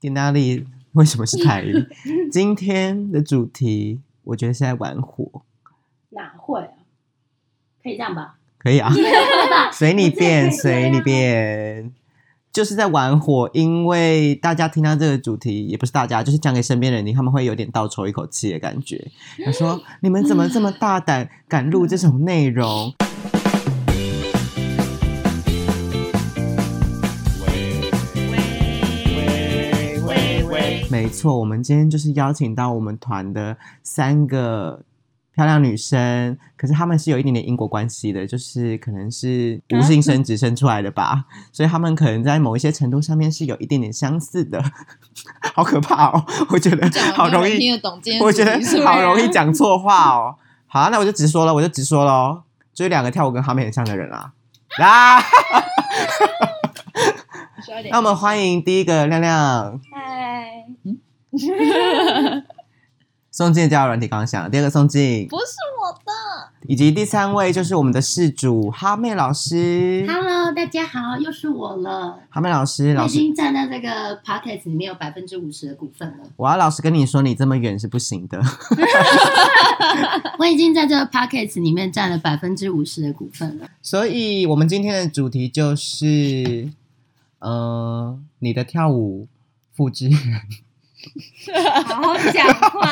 点哪里？为什么是台语？今天的主题，我觉得是在玩火。哪会啊？可以这样吧？可以啊，随你便，随你便。就是在玩火，因为大家听到这个主题，也不是大家，就是讲给身边的人听，他们会有点倒抽一口气的感觉。他说：“ 你们怎么这么大胆，敢录这种内容？”没错，我们今天就是邀请到我们团的三个漂亮女生，可是她们是有一点点因果关系的，就是可能是无性生殖生出来的吧，所以她们可能在某一些程度上面是有一点点相似的，好可怕哦！我觉得好容易听得懂，我觉得好容易讲错话哦。好啊，那我就直说了，我就直说喽，就是两个跳舞跟哈妹很像的人啊。啊！那我们欢迎第一个亮亮。宋静的交友软体刚刚讲，第二个宋静不是我的，以及第三位就是我们的事主哈妹老师。Hello，大家好，又是我了。哈妹老师，老师已经占到这个 podcast 里面有百分之五十的股份了。我要老实跟你说，你这么远是不行的。我已经在这个 podcast 里面占了百分之五十的股份了。所以，我们今天的主题就是，呃，你的跳舞复制人。好好讲话，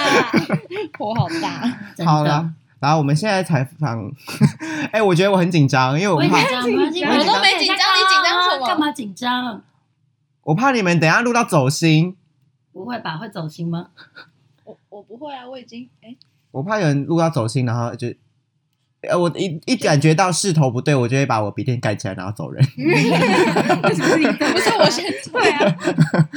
火好大。好了，然后我们现在采访。哎、欸，我觉得我很紧张，因为我怕。我都没紧张，你紧张什么？干嘛紧张？我怕你们等一下录到走心。不会吧？会走心吗？我我不会啊，我已经哎。欸、我怕有人录到走心，然后就。呃，我一一感觉到势头不对，我就会把我笔电盖起来，然后走人。为什么你不是我先退啊？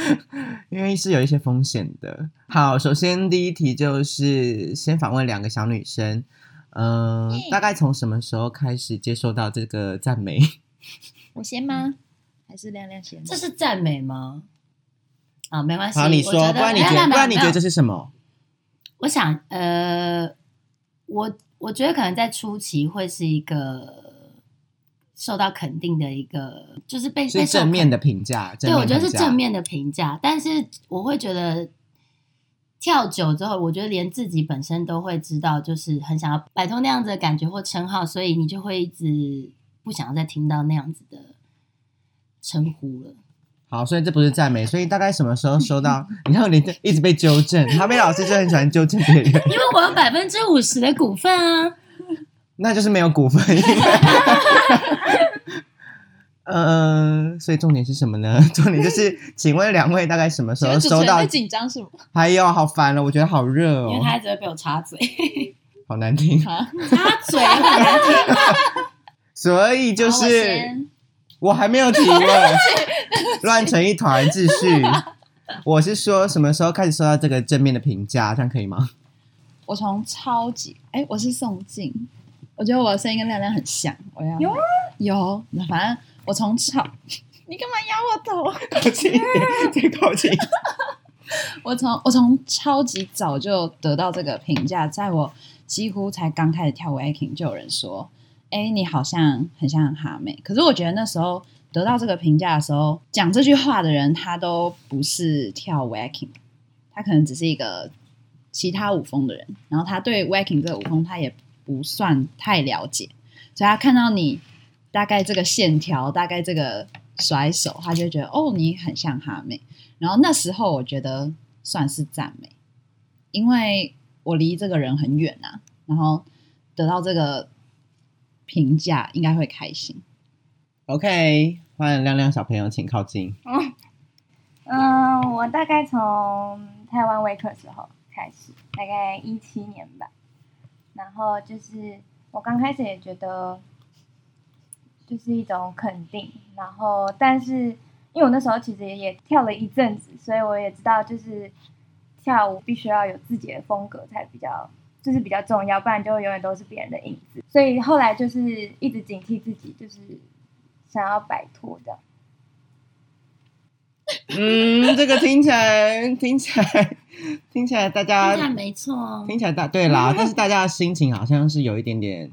因为是有一些风险的。好，首先第一题就是先访问两个小女生，嗯、呃，大概从什么时候开始接受到这个赞美？我先吗？还是亮亮先？这是赞美吗？啊，没关系。好，你说，不然你觉得，不然你觉得这是什么？我想，呃，我。我觉得可能在初期会是一个受到肯定的一个，就是被是正面的评价。对，我觉得是正面的评价。但是我会觉得跳久之后，我觉得连自己本身都会知道，就是很想要摆脱那样子的感觉或称号，所以你就会一直不想要再听到那样子的称呼了。好，所以这不是赞美，所以大概什么时候收到？你看你一直被纠正，哈妹老师就很喜欢纠正别人，因为我有百分之五十的股份啊，那就是没有股份。嗯、呃，所以重点是什么呢？重点就是，请问两位大概什么时候收到？紧张是吗？还有，好烦了，我觉得好热哦，因为他一直会被我插嘴，好难听，插嘴好难听，所以就是。我还没有提问，乱成一团，继续。我是说，什么时候开始收到这个正面的评价？这样可以吗？我从超级哎、欸，我是宋静，我觉得我的声音跟亮亮很像。我要有有，反正我从超，你干嘛压我头？靠近一点，再靠近。我从我从超级早就得到这个评价，在我几乎才刚开始跳 waacking，就有人说。哎，你好像很像哈妹，可是我觉得那时候得到这个评价的时候，讲这句话的人他都不是跳 wacking，他可能只是一个其他舞风的人，然后他对 wacking 这个舞风他也不算太了解，所以他看到你大概这个线条，大概这个甩手，他就觉得哦，你很像哈妹。然后那时候我觉得算是赞美，因为我离这个人很远啊，然后得到这个。评价应该会开心。OK，欢迎亮亮小朋友，请靠近。嗯，嗯，我大概从台湾微课时候开始，大概一七年吧。然后就是我刚开始也觉得，就是一种肯定。然后，但是因为我那时候其实也跳了一阵子，所以我也知道，就是跳舞必须要有自己的风格才比较。就是比较重要，不然就永远都是别人的影子。所以后来就是一直警惕自己，就是想要摆脱这样。嗯，这个听起来听起来听起来大家听起来没错，听起来大对啦，但是大家的心情好像是有一点点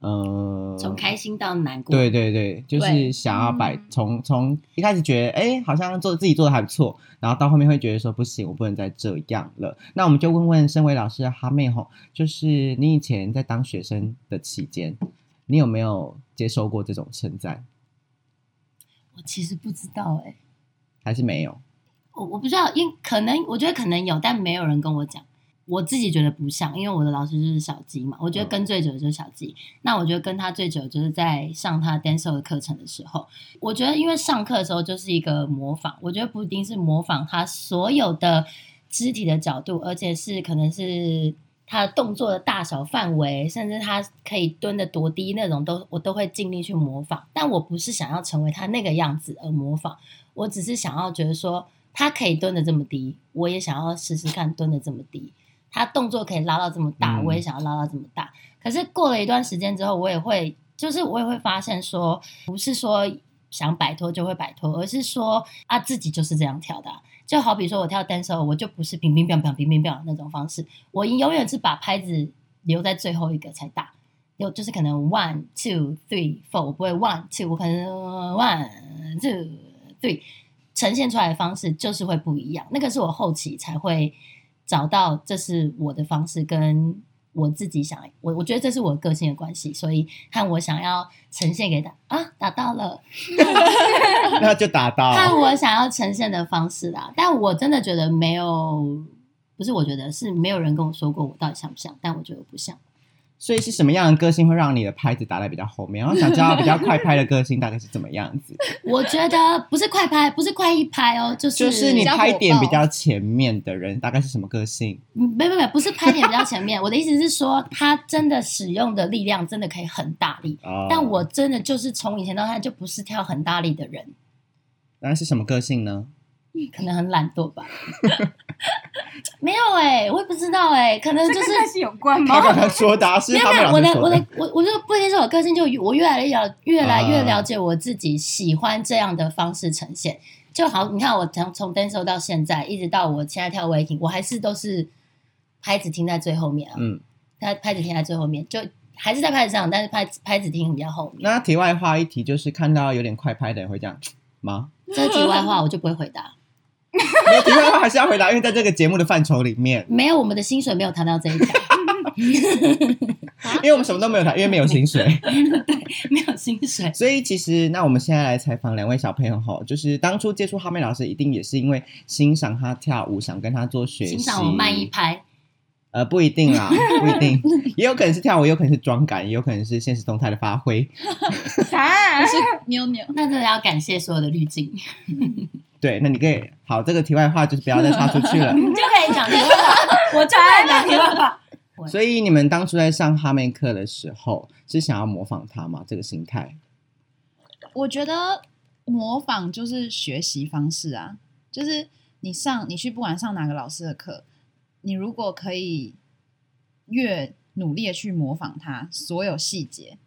呃，从开心到难过。对对对，就是想要摆从从一开始觉得哎，好像做自己做的还不错，然后到后面会觉得说不行，我不能再这样了。那我们就问问身为老师的哈妹吼，就是你以前在当学生的期间，你有没有接受过这种称赞？我其实不知道哎、欸，还是没有？我我不知道，因可能我觉得可能有，但没有人跟我讲。我自己觉得不像，因为我的老师就是小鸡嘛。我觉得跟最久的就是小鸡。嗯、那我觉得跟他最久就是在上他 dancer 的课程的时候。我觉得因为上课的时候就是一个模仿，我觉得不一定是模仿他所有的肢体的角度，而且是可能是他的动作的大小范围，甚至他可以蹲的多低那种都我都会尽力去模仿。但我不是想要成为他那个样子而模仿，我只是想要觉得说他可以蹲的这么低，我也想要试试看蹲的这么低。他动作可以拉到这么大，我也想要拉到这么大。嗯、可是过了一段时间之后，我也会，就是我也会发现说，不是说想摆脱就会摆脱，而是说啊，自己就是这样跳的、啊。就好比说我跳 dance，我就不是乒乒乓乓、乒乒乓乓那种方式，我永远是把拍子留在最后一个才打。有就是可能 one two three four，我不会 one two，我可能 one two three，呈现出来的方式就是会不一样。那个是我后期才会。找到这是我的方式，跟我自己想，我我觉得这是我个性的关系，所以看我想要呈现给他啊，打到了，那就打到，看我想要呈现的方式啦。但我真的觉得没有，不是我觉得是没有人跟我说过我到底像不像，但我觉得不像。所以是什么样的个性会让你的拍子打在比较后面？然后想知道比较快拍的个性大概是怎么样子？我觉得不是快拍，不是快一拍哦，就是就是你拍点比较前面的人大概是什么个性？嗯没没没，不是拍点比较前面。我的意思是说，他真的使用的力量真的可以很大力，哦、但我真的就是从以前到现在就不是跳很大力的人。那是什么个性呢？可能很懒惰吧，没有哎、欸，我也不知道哎、欸，可能就是个性有关吗？他刚才说的是他们没有没有，我的我的我我就不一定是我个性，就我越来越了越来越了解我自己，喜欢这样的方式呈现。就好，你看我从从 dance 到现在，一直到我现在跳 waking，我还是都是拍子停在最后面啊。嗯，他拍子停在最后面，就还是在拍子上，但是拍拍子停比较后面。那题外话一提，就是看到有点快拍的人会这样 吗？这题外话我就不会回答。没有题外话还是要回答，因为在这个节目的范畴里面，没有我们的薪水没有谈到这一条，因为我们什么都没有谈，因为没有薪水，对，没有薪水。所以其实，那我们现在来采访两位小朋友哈，就是当初接触哈妹老师，一定也是因为欣赏她跳舞，想跟她做学习，欣赏我慢一拍。呃，不一定啦，不一定，也有可能是跳舞，也有可能是妆感，也有可能是现实动态的发挥。啥？是妞妞？那真的要感谢所有的滤镜。对，那你可以好，这个题外话就是不要再插出去了。你就可以讲题外话，我就爱讲题外话。所以你们当初在上哈妹课的时候，是想要模仿他吗？这个心态？我觉得模仿就是学习方式啊，就是你上你去不管上哪个老师的课，你如果可以越努力的去模仿他所有细节。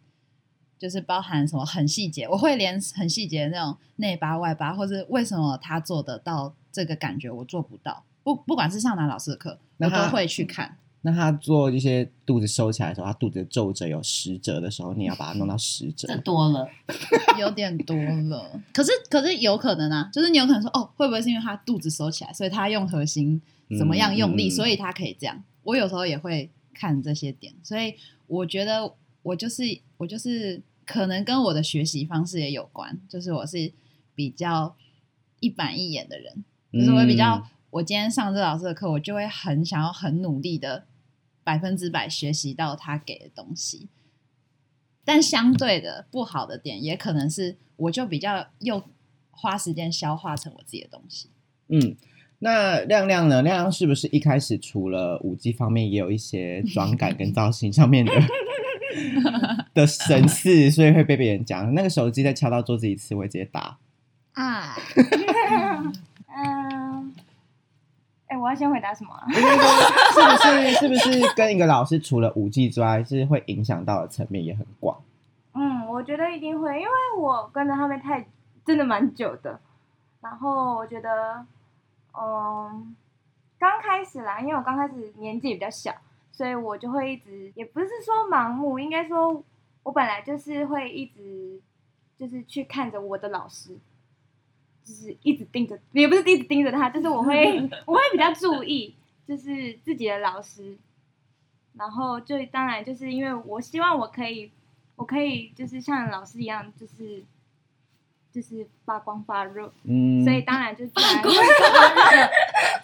就是包含什么很细节，我会连很细节的那种内八外八，或是为什么他做得到这个感觉，我做不到。不，不管是上哪老师的课，我都会去看。那他做一些肚子收起来的时候，他肚子皱褶有十褶的时候，你要把它弄到十褶。这多了，有点多了。可是，可是有可能啊，就是你有可能说，哦，会不会是因为他肚子收起来，所以他用核心怎么样用力，所以他可以这样？我有时候也会看这些点，所以我觉得我就是我就是。可能跟我的学习方式也有关，就是我是比较一板一眼的人，就是我比较，嗯、我今天上这老师的课，我就会很想要很努力的百分之百学习到他给的东西。但相对的不好的点，也可能是我就比较又花时间消化成我自己的东西。嗯，那亮亮呢？亮亮是不是一开始除了舞技方面，也有一些妆感跟造型上面的？的神似，所以会被别人讲。那个手机在敲到桌子一次，我会直接打。啊，嗯，哎，我要先回答什么啊？应该说，是不是是不是跟一个老师除了舞技之外，是会影响到的层面也很广？嗯，我觉得一定会，因为我跟着他们太真的蛮久的。然后我觉得，嗯，刚开始啦，因为我刚开始年纪也比较小。所以我就会一直，也不是说盲目，应该说我本来就是会一直就是去看着我的老师，就是一直盯着，也不是一直盯着他，就是我会 我会比较注意，就是自己的老师，然后就当然就是因为我希望我可以，我可以就是像老师一样，就是就是发光发热，嗯，所以当然就自然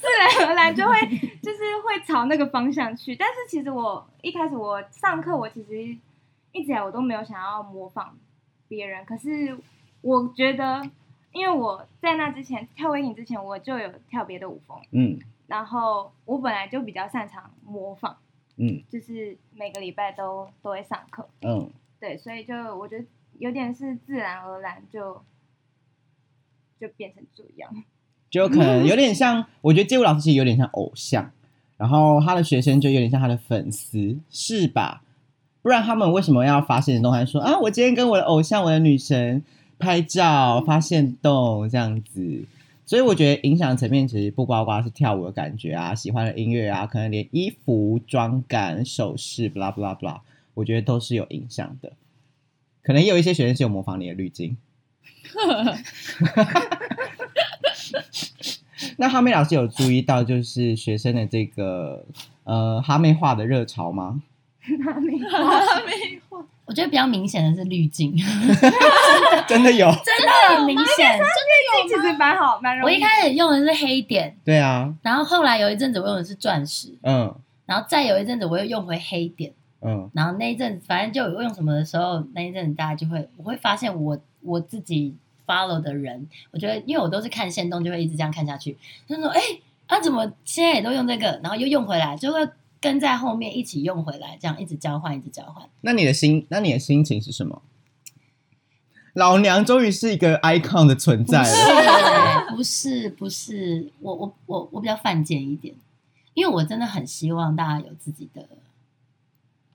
自然而然就会就是会朝那个方向去。但是其实我一开始我上课，我其实一直以来我都没有想要模仿别人。可是我觉得，因为我在那之前跳 Waking 之前，我就有跳别的舞风，嗯。然后我本来就比较擅长模仿，嗯。就是每个礼拜都都会上课，嗯，对，所以就我觉得有点是自然而然就就变成这样。就可能有点像，我觉得街舞老师其实有点像偶像，然后他的学生就有点像他的粉丝，是吧？不然他们为什么要发现动态说啊，我今天跟我的偶像，我的女神拍照发现动这样子？所以我觉得影响层面其实不光光是跳舞的感觉啊，喜欢的音乐啊，可能连衣服、妆感、首饰，blah blah blah，我觉得都是有影响的。可能也有一些学生是有模仿你的滤镜。那哈妹老师有注意到，就是学生的这个呃哈妹化的热潮吗？哈妹我觉得比较明显的是滤镜，真的有，真的很明显。其实蛮好，蛮容易。我一开始用的是黑点，对啊，然后后来有一阵子我用的是钻石，嗯。然后再有一阵子我又用回黑点，嗯。然后那一阵子反正就有用什么的时候，那一阵子大家就会我会发现我我自己 follow 的人，我觉得因为我都是看线动就会一直这样看下去，他说哎，啊怎么现在也都用这个，然后又用回来，就会跟在后面一起用回来，这样一直交换，一直交换。那你的心，那你的心情是什么？老娘终于是一个 icon 的存在了。不是不是，我我我我比较犯贱一点，因为我真的很希望大家有自己的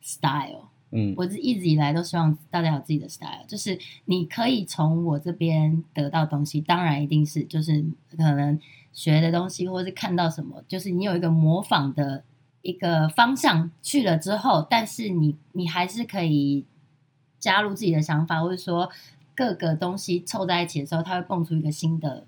style。嗯我是一直以来都希望大家有自己的 style，就是你可以从我这边得到东西，当然一定是就是可能学的东西，或是看到什么，就是你有一个模仿的一个方向去了之后，但是你你还是可以加入自己的想法，或者说各个东西凑在一起的时候，它会蹦出一个新的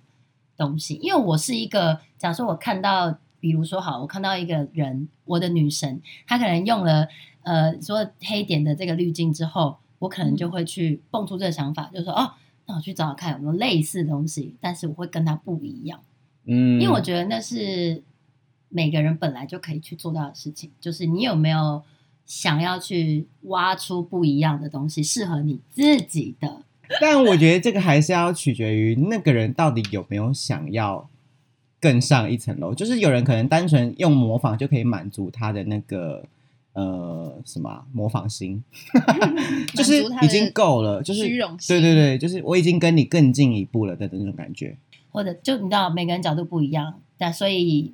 东西。因为我是一个，假如说我看到，比如说好，我看到一个人，我的女神，她可能用了呃说黑点的这个滤镜之后，我可能就会去蹦出这个想法，就是说哦，那我去找找看有没有类似的东西，但是我会跟他不一样，嗯，因为我觉得那是每个人本来就可以去做到的事情，就是你有没有想要去挖出不一样的东西，适合你自己的。但我觉得这个还是要取决于那个人到底有没有想要更上一层楼。就是有人可能单纯用模仿就可以满足他的那个呃什么啊模仿心，就是已经够了，就是虚荣心对对对，就是我已经跟你更进一步了的那种感觉。或者就你知道每个人角度不一样，但所以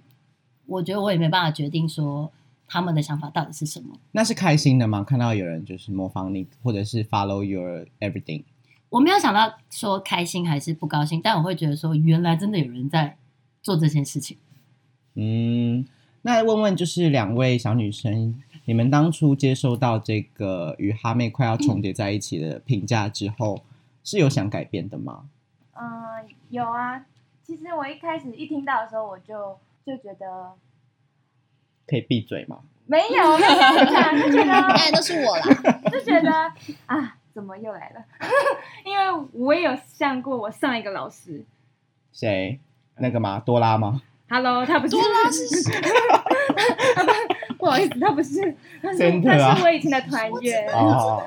我觉得我也没办法决定说他们的想法到底是什么。那是开心的吗？看到有人就是模仿你，或者是 follow your everything。我没有想到说开心还是不高兴，但我会觉得说原来真的有人在做这件事情。嗯，那问问就是两位小女生，你们当初接收到这个与哈妹快要重叠在一起的评价之后，是有想改变的吗？嗯，有啊。其实我一开始一听到的时候，我就就觉得可以闭嘴吗？没有，没有讲，就觉得 哎，都是我啦。就觉得啊，怎么又来了？因为我也有像过我上一个老师谁？那个吗？多拉吗？，Hello，他不是多拉是谁？不好意思，他不是，他是啊他是我以前的团员。哦，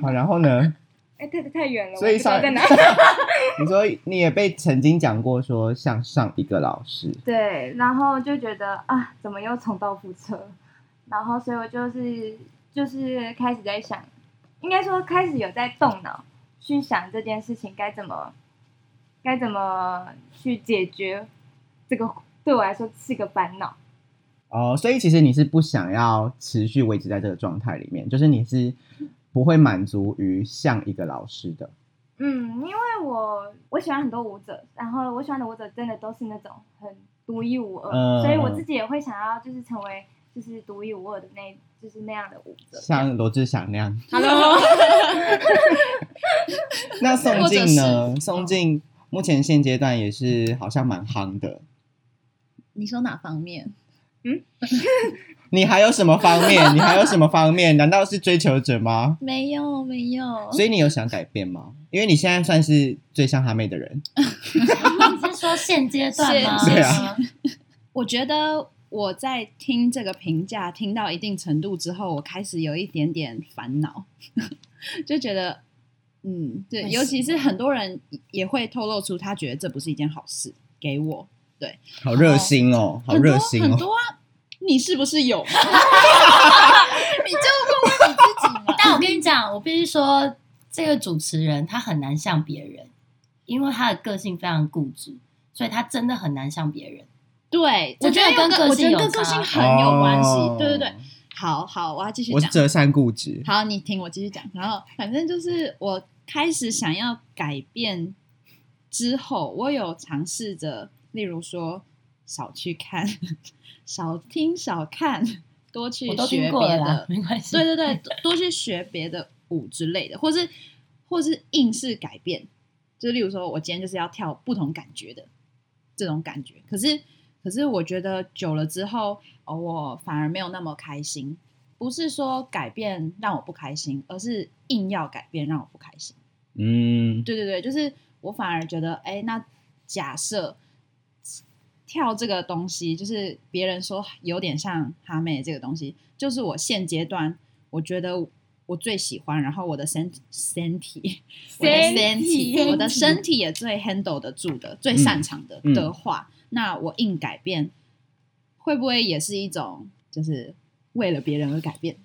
好，然后呢？哎，太太远了，所以上在哪。你说你也被曾经讲过说像上一个老师，对，然后就觉得啊，怎么又重蹈覆辙？然后，所以我就是就是开始在想，应该说开始有在动脑去想这件事情该怎么该怎么去解决，这个对我来说是个烦恼。哦，所以其实你是不想要持续维持在这个状态里面，就是你是不会满足于像一个老师的。嗯，因为我我喜欢很多舞者，然后我喜欢的舞者真的都是那种很独一无二，嗯所以我自己也会想要就是成为就是独一无二的那，就是那样的舞者，像罗志祥那样。Hello，那宋静呢宋静目前现阶段也是好像蛮夯的。你说哪方面？你还有什么方面？你还有什么方面？难道是追求者吗？没有，没有。所以你有想改变吗？因为你现在算是最像哈妹的人。你是说现阶段吗？对啊，我觉得我在听这个评价听到一定程度之后，我开始有一点点烦恼，就觉得，嗯，对，尤其是很多人也会透露出他觉得这不是一件好事给我。对，好热心哦，好热心哦。很多啊，你是不是有？你就问问你自己嘛。但我跟你讲，我必须说，这个主持人他很难像别人，因为他的个性非常固执，所以他真的很难像别人。对，我觉得跟个性有我觉得跟个性很有关系。哦对对对，好好，我要继续讲。我是折善固执。好，你听我继续讲。然后，反正就是我开始想要改变之后，我有尝试着，例如说少去看、少听、少看，多去学别的，没关系。对对对，多多去学别的舞之类的，或是或是硬是改变，就例如说我今天就是要跳不同感觉的这种感觉。可是可是我觉得久了之后，哦，我反而没有那么开心。不是说改变让我不开心，而是硬要改变让我不开心。嗯，对对对，就是我反而觉得，哎，那假设跳这个东西，就是别人说有点像哈妹这个东西，就是我现阶段我觉得我最喜欢，然后我的身身体，我的身体，身体我的身体也最 handle 得住的，最擅长的、嗯的话，那我硬改变，会不会也是一种就是为了别人而改变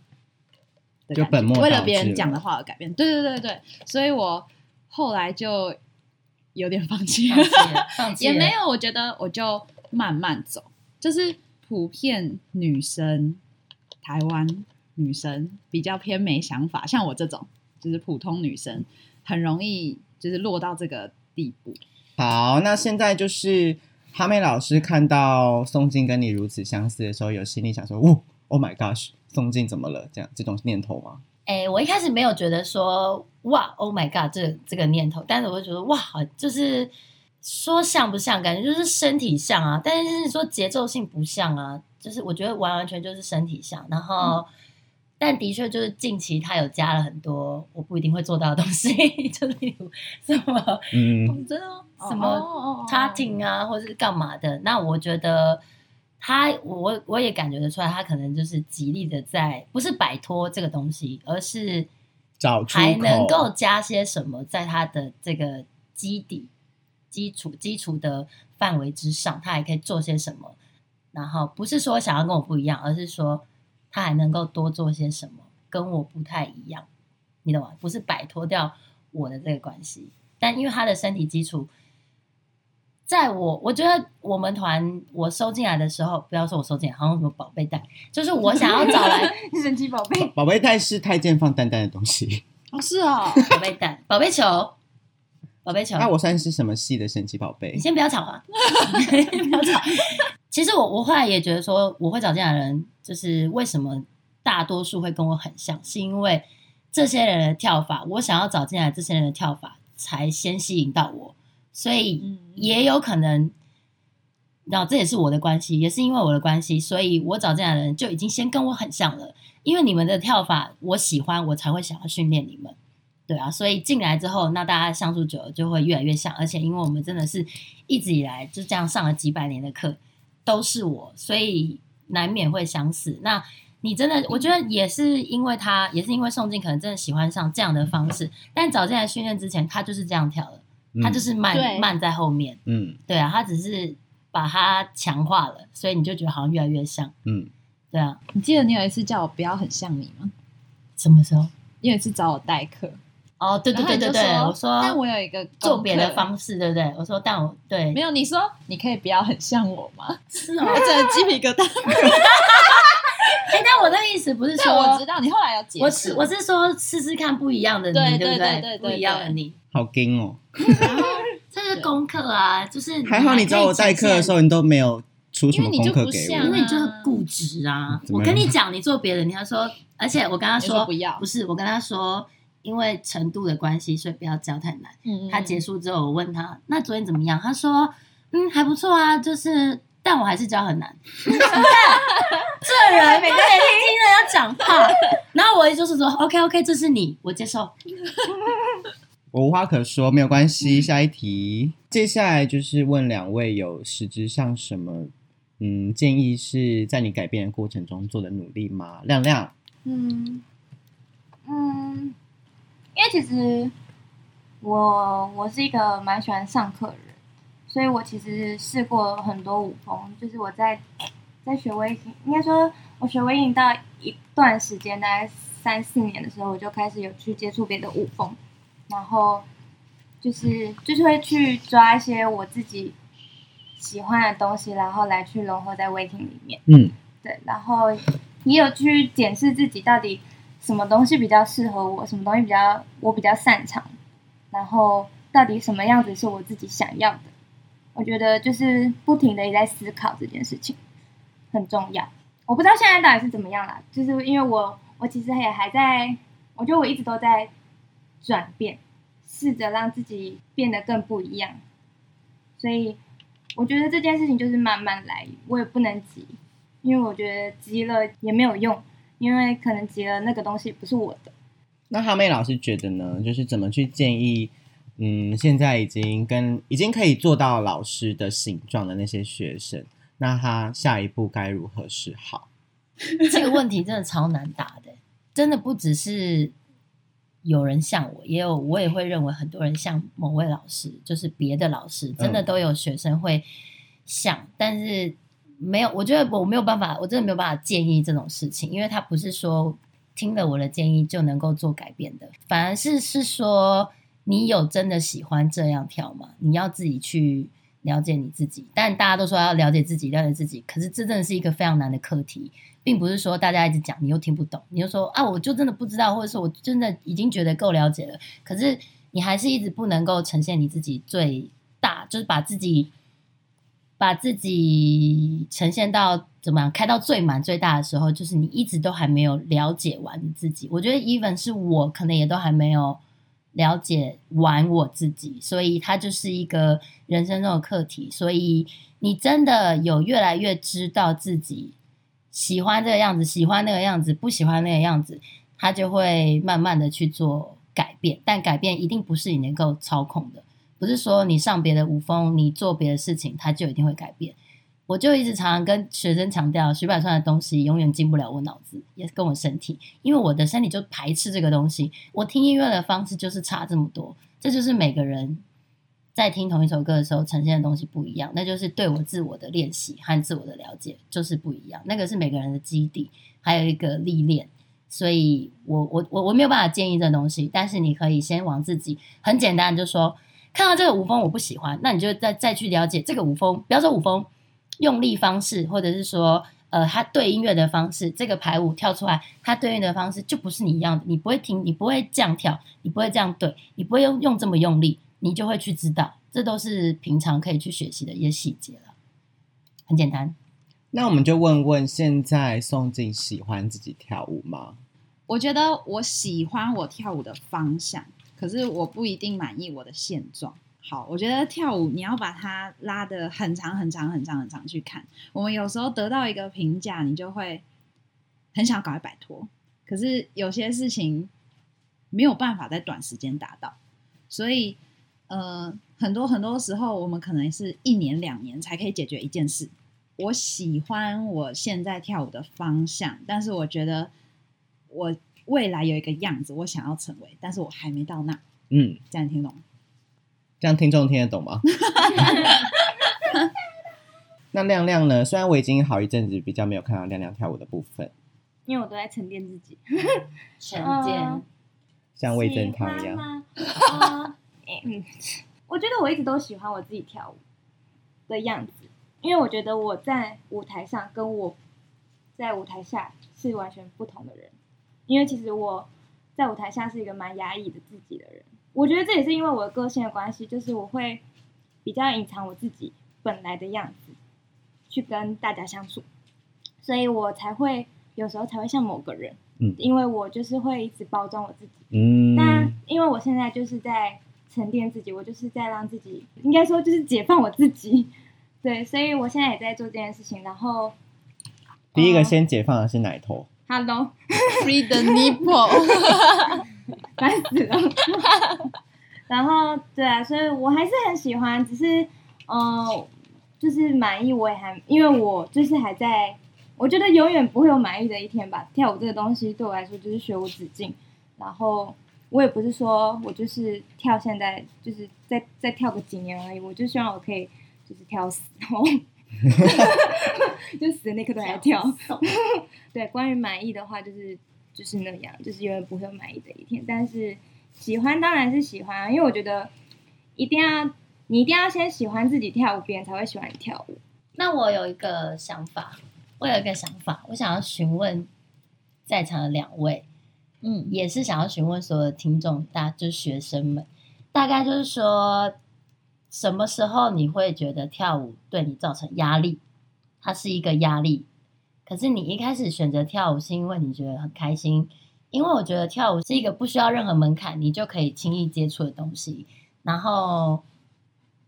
的感觉？就本末为了别人讲的话而改变？对对对对，所以我后来就有点放弃放弃放弃了也没有，我觉得我就慢慢走，就是普遍女生，台湾女生比较偏没想法，像我这种就是普通女生，很容易就是落到这个地步。好，那现在就是哈妹老师看到宋静跟你如此相似的时候，有心里想说：“哦，Oh my gosh，宋静怎么了？”这样这种念头吗？哎，我一开始没有觉得说哇，Oh my God，这这个念头，但是我会觉得哇，就是说像不像，感觉就是身体像啊，但是说节奏性不像啊，就是我觉得完完全就是身体像，然后、嗯、但的确就是近期他有加了很多我不一定会做到的东西，就例如什么嗯，真的吗什么 cutting 啊，或者是干嘛的，那我觉得。他我我也感觉得出来，他可能就是极力的在，不是摆脱这个东西，而是找还能够加些什么在他的这个基底、基础、基础的范围之上，他还可以做些什么。然后不是说想要跟我不一样，而是说他还能够多做些什么，跟我不太一样，你懂吗？不是摆脱掉我的这个关系，但因为他的身体基础。在我我觉得我们团我收进来的时候，不要说我收进来，好像什么宝贝蛋，就是我想要找来 神奇宝贝，宝贝蛋是太监放蛋蛋的东西。哦，是哦，宝贝蛋、宝贝球、宝贝球。那我算是什么系的神奇宝贝你？先不要吵啊！不要吵。其实我我后来也觉得说，我会找这样的人，就是为什么大多数会跟我很像，是因为这些人的跳法，我想要找进来这些人的跳法，才先吸引到我。所以也有可能，然后这也是我的关系，也是因为我的关系，所以我找这样的人就已经先跟我很像了。因为你们的跳法我喜欢，我才会想要训练你们，对啊。所以进来之后，那大家相处久了就会越来越像。而且因为我们真的是一直以来就这样上了几百年的课，都是我，所以难免会相似。那你真的，我觉得也是因为他，也是因为宋静可能真的喜欢上这样的方式，但早进来训练之前，他就是这样跳的。他就是慢对慢在后面，嗯对啊，他只是把它强化了，所以你就觉得好像越来越像，嗯，对啊。你记得你有一次叫我不要很像你吗？什么时候？你有一次找我代课，哦，对对对对对，我说，但我有一个做别的，方式，对不对？我说，但我对没有，你说你可以不要很像我吗？是哦 我，真的鸡皮疙瘩。哎，但我的意思不是但说，我知道你后来有解释，我是我是说试试看不一样的你，对对不对不一样的你，好惊哦！这是功课啊，就是还好你找我代课的时候，候，你都没有出什么功课给我？因为你就很固执啊！我跟你讲，你做别的，你要说，而且我跟他说，说不要，不是我跟他说，因为程度的关系，所以不要教太难。嗯，他结束之后，我问他，那昨天怎么样？他说，嗯，还不错啊，就是，但我还是教很难。这人每天听人家讲话，然后我也就是说，OK OK，这是你，我接受。我无话可说，没有关系。下一题，接下来就是问两位有实质上什么嗯建议是在你改变的过程中做的努力吗？亮亮，嗯嗯，因为其实我我是一个蛮喜欢上课的人，所以我其实试过很多舞风，就是我在在学微影，应该说我学微影到一段时间，大概三四年的时候，我就开始有去接触别的舞风。然后就是就是会去抓一些我自己喜欢的东西，然后来去融合在 waiting 里面。嗯，对。然后也有去检视自己到底什么东西比较适合我，什么东西比较我比较擅长，然后到底什么样子是我自己想要的。我觉得就是不停的也在思考这件事情很重要。我不知道现在到底是怎么样啦，就是因为我我其实也还在，我觉得我一直都在。转变，试着让自己变得更不一样。所以，我觉得这件事情就是慢慢来，我也不能急，因为我觉得急了也没有用，因为可能急了那个东西不是我的。那哈妹老师觉得呢？就是怎么去建议？嗯，现在已经跟已经可以做到老师的形状的那些学生，那他下一步该如何是好？这个问题真的超难答的，真的不只是。有人像我，也有我也会认为很多人像某位老师，就是别的老师，真的都有学生会像，嗯、但是没有，我觉得我没有办法，我真的没有办法建议这种事情，因为他不是说听了我的建议就能够做改变的，反而是是说你有真的喜欢这样跳吗？你要自己去了解你自己。但大家都说要了解自己，了解自己，可是这真的是一个非常难的课题。并不是说大家一直讲你又听不懂，你就说啊，我就真的不知道，或者说我真的已经觉得够了解了。可是你还是一直不能够呈现你自己最大，就是把自己把自己呈现到怎么样，开到最满最大的时候，就是你一直都还没有了解完你自己。我觉得 even 是我可能也都还没有了解完我自己，所以它就是一个人生中的课题。所以你真的有越来越知道自己。喜欢这个样子，喜欢那个样子，不喜欢那个样子，他就会慢慢的去做改变。但改变一定不是你能够操控的，不是说你上别的舞风，你做别的事情，他就一定会改变。我就一直常常跟学生强调，徐百川的东西永远进不了我脑子，也跟我身体，因为我的身体就排斥这个东西。我听音乐的方式就是差这么多，这就是每个人。在听同一首歌的时候，呈现的东西不一样，那就是对我自我的练习和自我的了解就是不一样。那个是每个人的基底，还有一个历练。所以我我我我没有办法建议这东西，但是你可以先往自己很简单，就说看到这个舞风我不喜欢，那你就再再去了解这个舞风，不要说舞风用力方式，或者是说呃，它对音乐的方式，这个排舞跳出来，它对应的方式就不是你一样的，你不会听，你不会这样跳，你不会这样对，你不会用用这么用力。你就会去知道，这都是平常可以去学习的一些细节了，很简单。那我们就问问，现在宋静喜欢自己跳舞吗？我觉得我喜欢我跳舞的方向，可是我不一定满意我的现状。好，我觉得跳舞你要把它拉得很长很长很长很长去看，我们有时候得到一个评价，你就会很想赶快摆脱。可是有些事情没有办法在短时间达到，所以。呃，很多很多时候，我们可能是一年两年才可以解决一件事。我喜欢我现在跳舞的方向，但是我觉得我未来有一个样子，我想要成为，但是我还没到那。嗯，这样听懂？这样听众听得懂吗？那亮亮呢？虽然我已经好一阵子比较没有看到亮亮跳舞的部分，因为我都在沉淀自己，沉淀，像味噌汤一样。嗯，我觉得我一直都喜欢我自己跳舞的样子，因为我觉得我在舞台上跟我在舞台下是完全不同的人。因为其实我在舞台下是一个蛮压抑的自己的人，我觉得这也是因为我的个性的关系，就是我会比较隐藏我自己本来的样子，去跟大家相处，所以我才会有时候才会像某个人，嗯，因为我就是会一直包装我自己，嗯，但因为我现在就是在沉淀自己，我就是在让自己，应该说就是解放我自己，对，所以我现在也在做这件事情。然后第一个先解放的是奶头。Hello，free the nipple，烦死了。然后对啊，所以我还是很喜欢，只是嗯、呃，就是满意我也还，因为我就是还在，我觉得永远不会有满意的一天吧。跳舞这个东西对我来说就是学无止境，然后我也不是说我就是跳现在就是再再跳个几年而已，我就希望我可以就是跳死，然 后 就死的那刻都还在跳。对，关于满意的话，就是就是那样，就是永远不会有满意的一天，但是。喜欢当然是喜欢啊，因为我觉得一定要你一定要先喜欢自己跳舞，别人才会喜欢你跳舞。那我有一个想法，我有一个想法，我想要询问在场的两位，嗯，也是想要询问所有的听众，大家就是学生们，大概就是说，什么时候你会觉得跳舞对你造成压力？它是一个压力，可是你一开始选择跳舞是因为你觉得很开心。因为我觉得跳舞是一个不需要任何门槛，你就可以轻易接触的东西，然后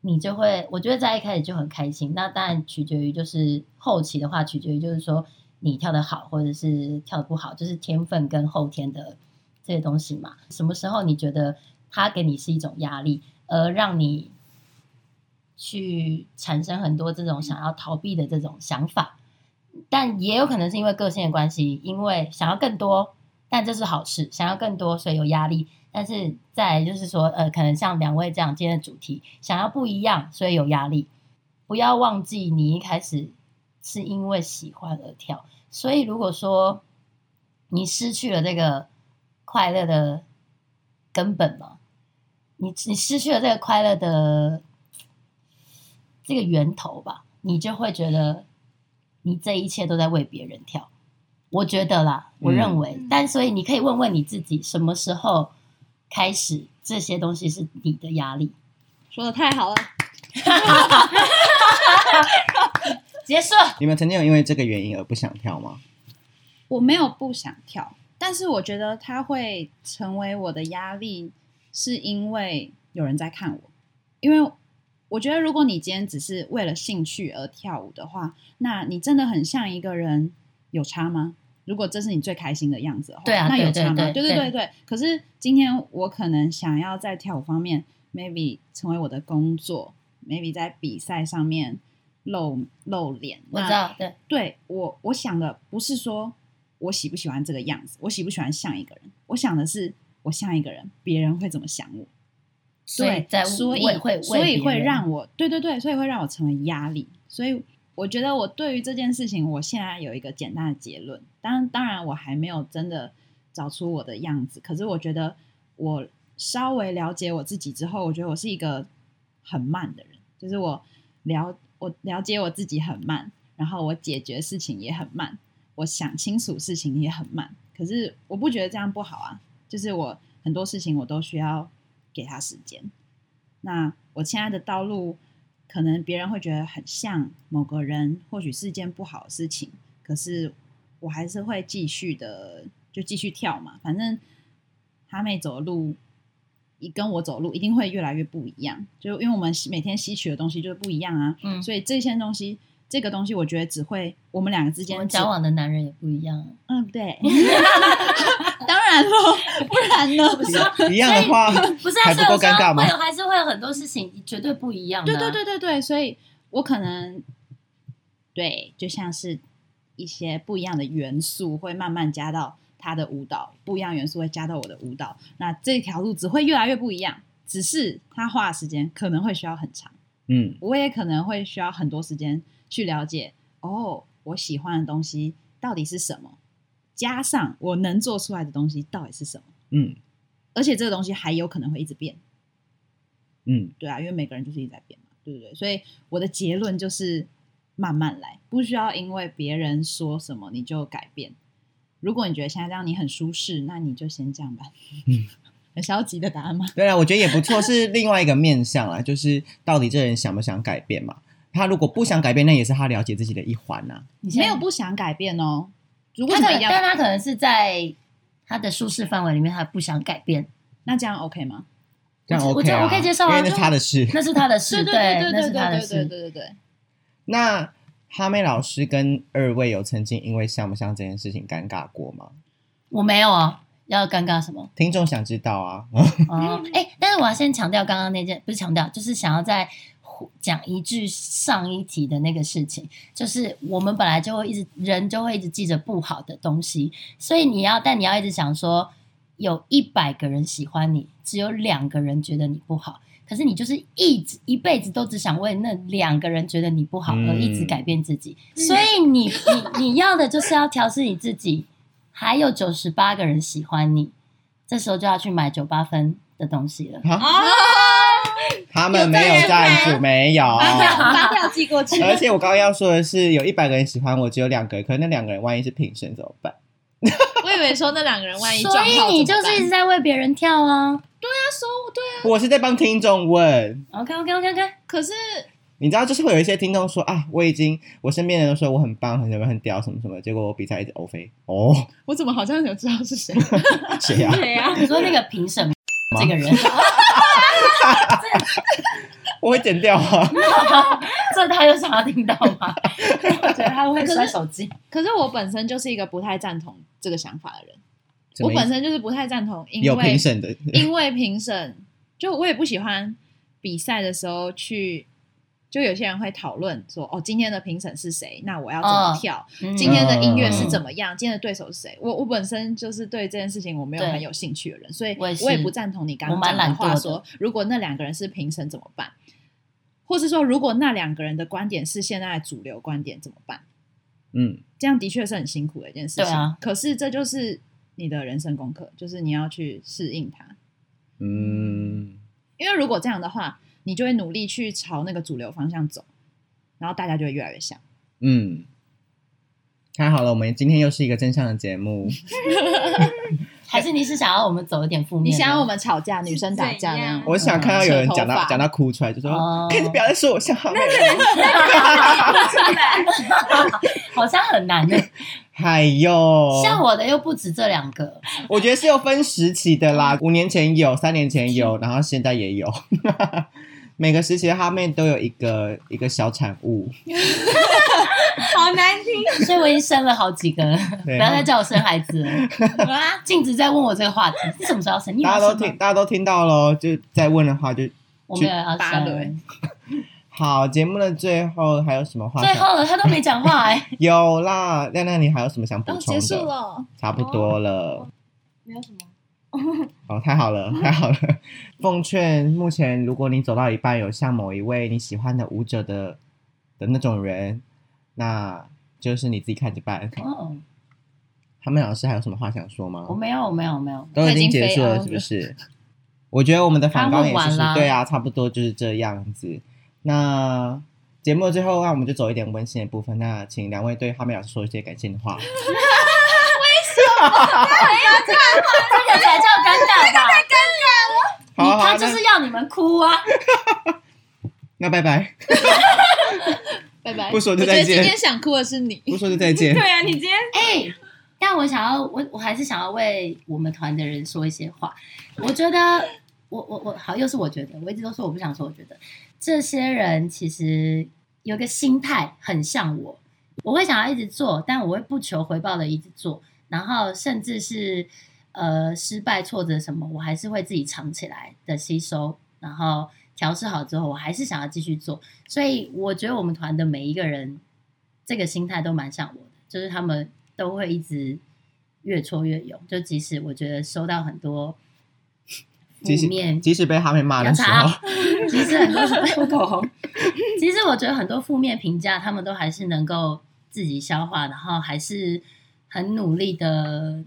你就会，我觉得在一开始就很开心。那当然取决于就是后期的话，取决于就是说你跳得好或者是跳得不好，就是天分跟后天的这些东西嘛。什么时候你觉得它给你是一种压力，而让你去产生很多这种想要逃避的这种想法？但也有可能是因为个性的关系，因为想要更多。但这是好事，想要更多，所以有压力。但是再就是说，呃，可能像两位这样，今天的主题想要不一样，所以有压力。不要忘记，你一开始是因为喜欢而跳，所以如果说你失去了这个快乐的根本嘛，你你失去了这个快乐的这个源头吧，你就会觉得你这一切都在为别人跳。我觉得啦，我认为，嗯、但所以你可以问问你自己，什么时候开始这些东西是你的压力？说的太好了，结束。你们曾经有因为这个原因而不想跳吗？我没有不想跳，但是我觉得它会成为我的压力，是因为有人在看我。因为我觉得，如果你今天只是为了兴趣而跳舞的话，那你真的很像一个人。有差吗？如果这是你最开心的样子的话，对啊，那有差吗？对对对，对。可是今天我可能想要在跳舞方面，maybe 成为我的工作，maybe 在比赛上面露露脸。我知道，对，对我我想的不是说我喜不喜欢这个样子，我喜不喜欢像一个人，我想的是我像一个人，别人会怎么想我？对，在所以会所以会让我对对对，所以会让我成为压力，所以。我觉得我对于这件事情，我现在有一个简单的结论。当当然，我还没有真的找出我的样子。可是，我觉得我稍微了解我自己之后，我觉得我是一个很慢的人。就是我了我了解我自己很慢，然后我解决事情也很慢，我想清楚事情也很慢。可是，我不觉得这样不好啊。就是我很多事情我都需要给他时间。那我现在的道路。可能别人会觉得很像某个人，或许是一件不好的事情，可是我还是会继续的，就继续跳嘛。反正他妹走的路，一跟我走路一定会越来越不一样，就因为我们每天吸取的东西就是不一样啊。嗯，所以这些东西，这个东西，我觉得只会我们两个之间交往的男人也不一样。嗯，对。当然了，不然呢？不是一样的话，不是还不够尴尬吗？会有还是会有很多事情绝对不一样的。对对对对对，所以我可能对，就像是一些不一样的元素会慢慢加到他的舞蹈，不一样元素会加到我的舞蹈，那这条路只会越来越不一样。只是他花的时间可能会需要很长，嗯，我也可能会需要很多时间去了解哦，我喜欢的东西到底是什么。加上我能做出来的东西到底是什么？嗯，而且这个东西还有可能会一直变。嗯，对啊，因为每个人就是一直在变嘛，对不对？所以我的结论就是慢慢来，不需要因为别人说什么你就改变。如果你觉得现在这样你很舒适，那你就先这样吧。嗯，很消极的答案吗？对啊，我觉得也不错，是另外一个面向啊，就是到底这人想不想改变嘛？他如果不想改变，那也是他了解自己的一环呐、啊。你没有不想改变哦。如果他但他可能是在他的舒适范围里面，他不想改变。那这样 OK 吗？这样 OK 接受啊因为那是他的事。那是他的事，对对对对对对对。对。那哈妹老师跟二位有曾经因为像不像这件事情尴尬过吗？我没有啊，要尴尬什么？听众想知道啊。哦，哎，但是我要先强调刚刚那件，不是强调，就是想要再讲一句上一题的那个事情，就是我们本来就会一直人就会一直记着不好的东西，所以你要，但你要一直想说，有一百个人喜欢你，只有两个人觉得你不好，可是你就是一直一辈子都只想为那两个人觉得你不好而一直改变自己，嗯、所以你你你要的就是要调试你自己，还有九十八个人喜欢你，这时候就要去买九八分的东西了。啊 他们没有赞助，没有发票寄过去。而且我刚刚要说的是，有一百个人喜欢我，只有两个人，可是那两个人万一是评审怎么办？我以为说那两个人万一，所以你就是一直在为别人跳啊。对啊，说对啊，我是在帮听众问。OK OK OK OK。可是你知道，就是会有一些听众说啊，我已经我身边人都说我很棒，很什么很屌，什么什么，结果我比赛一直欧飞哦。我怎么好像有知道是谁？谁呀？谁呀？你说那个评审这个人。我会剪掉啊！这他有想要听到吗？我觉得他会摔手机。可是我本身就是一个不太赞同这个想法的人。我本身就是不太赞同，因为有评审的，因为评审就我也不喜欢比赛的时候去，就有些人会讨论说，哦，今天的评审是谁？那我要怎么跳？哦、今天的音乐是怎么样？嗯、今天的对手是谁？我我本身就是对这件事情我没有很有兴趣的人，所以我也不赞同你刚刚讲的话说，说如果那两个人是评审怎么办？或是说，如果那两个人的观点是现在的主流观点怎么办？嗯，这样的确是很辛苦的一件事情。对啊，可是这就是你的人生功课，就是你要去适应它。嗯，因为如果这样的话，你就会努力去朝那个主流方向走，然后大家就会越来越像。嗯，太好了，我们今天又是一个真相的节目。还是你是想要我们走一点负面？你想要我们吵架，女生打架那样？我想看到有人讲到讲到哭出来，就说：“可以不要再说我像哈妹。”好像很难呢。哎呦，像我的又不止这两个。我觉得是有分时期的啦，五年前有，三年前有，然后现在也有。每个时期的哈妹都有一个一个小产物。好难听，所以我已经生了好几个了，不要再叫我生孩子了。啊，静止在问我这个话题，你什么时候生？大家都听，大家都听到了，就再问的话就我没有要生。好，节目的最后还有什么话？最后了，他都没讲话哎。有啦，亮亮，你还有什么想补充的？结束了，差不多了。没有什么。哦，太好了，太好了！奉劝目前，如果你走到一半，有像某一位你喜欢的舞者的的那种人。那就是你自己看着办。哦，他们老师还有什么话想说吗？我没有，我没有，没有，都已经结束了，是不是？我觉得我们的反纲也是，对啊，差不多就是这样子。那节目的最后那，我们就走一点温馨的部分。那请两位对哈妹老师说一些感谢的话。为什么？这个才叫尴尬吧？太尴尬了！好，他就是要你们哭啊。那拜拜。拜拜！不说就再见。今天想哭的是你。不说就再见。对啊，你今天 哎、欸，但我想要，我我还是想要为我们团的人说一些话。我觉得，我我我好，又是我觉得，我一直都说我不想说。我觉得这些人其实有个心态很像我，我会想要一直做，但我会不求回报的一直做，然后甚至是呃失败、挫折什么，我还是会自己藏起来的吸收，然后。调试好之后，我还是想要继续做，所以我觉得我们团的每一个人这个心态都蛮像我的，就是他们都会一直越挫越勇，就即使我觉得收到很多 负面，即使被他们骂的时候，其实很多是被口红，其实我觉得很多负面评价，他们都还是能够自己消化，然后还是很努力的，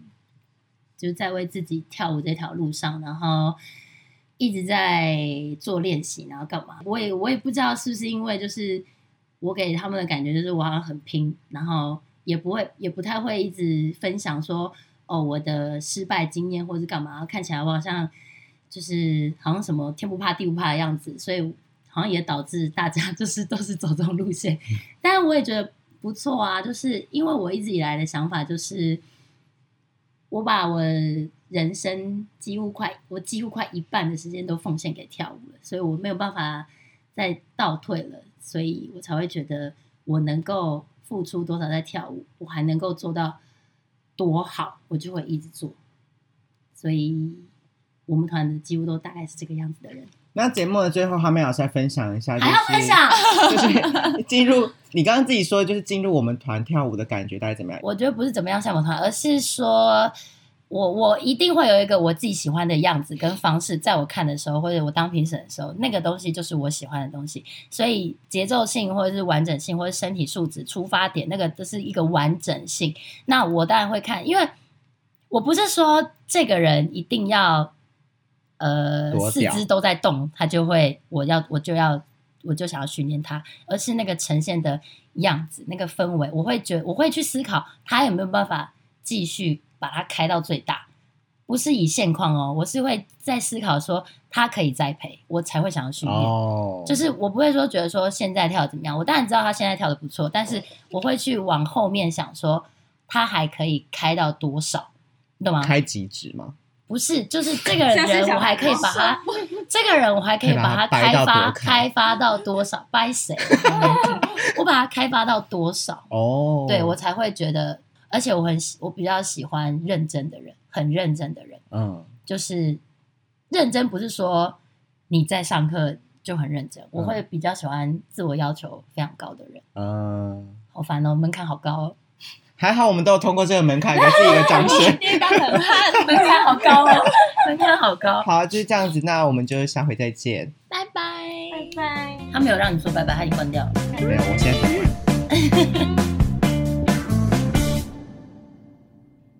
就在为自己跳舞这条路上，然后。一直在做练习，然后干嘛？我也我也不知道是不是因为就是我给他们的感觉就是我好像很拼，然后也不会也不太会一直分享说哦我的失败经验或是干嘛，看起来我好像就是好像什么天不怕地不怕的样子，所以好像也导致大家 就是都是走这种路线。但是我也觉得不错啊，就是因为我一直以来的想法就是，我把我人生几乎快我几乎快一半的时间都奉献给跳舞了，所以我没有办法再倒退了，所以我才会觉得我能够付出多少在跳舞，我还能够做到多好，我就会一直做。所以，我们团的几乎都大概是这个样子的人。那节目的最后，哈妹老师再分享一下，就是，还要分享，就是进入你刚刚自己说，就是进入我们团跳舞的感觉大概怎么样？我觉得不是怎么样像我们团，而是说我我一定会有一个我自己喜欢的样子跟方式，在我看的时候，或者我当评审的时候，那个东西就是我喜欢的东西。所以节奏性，或者是完整性，或者身体素质出发点，那个都是一个完整性。那我当然会看，因为。我不是说这个人一定要，呃，四肢都在动，他就会，我要，我就要，我就想要训练他，而是那个呈现的样子，那个氛围，我会觉，我会去思考他有没有办法继续把它开到最大，不是以现况哦，我是会在思考说他可以栽培，我才会想要训练。哦，就是我不会说觉得说现在跳的怎么样，我当然知道他现在跳的不错，但是我会去往后面想说他还可以开到多少。懂吗？开极致吗？不是，就是这个 人，我还可以把他，这个人我还可以把他开发开发到多少？掰谁？我把他开发到多少？哦，对我才会觉得，而且我很喜，我比较喜欢认真的人，很认真的人。嗯，就是认真，不是说你在上课就很认真，我会比较喜欢自我要求非常高的人。嗯，好烦哦，门槛好高哦。还好我们都有通过这个门槛，给自己的掌声。因为刚很汗，门槛好高哦，门槛好高。好，就是这样子，那我们就下回再见。拜拜，拜拜。他没有让你说拜拜，他已经关掉了。没有，我现在才关。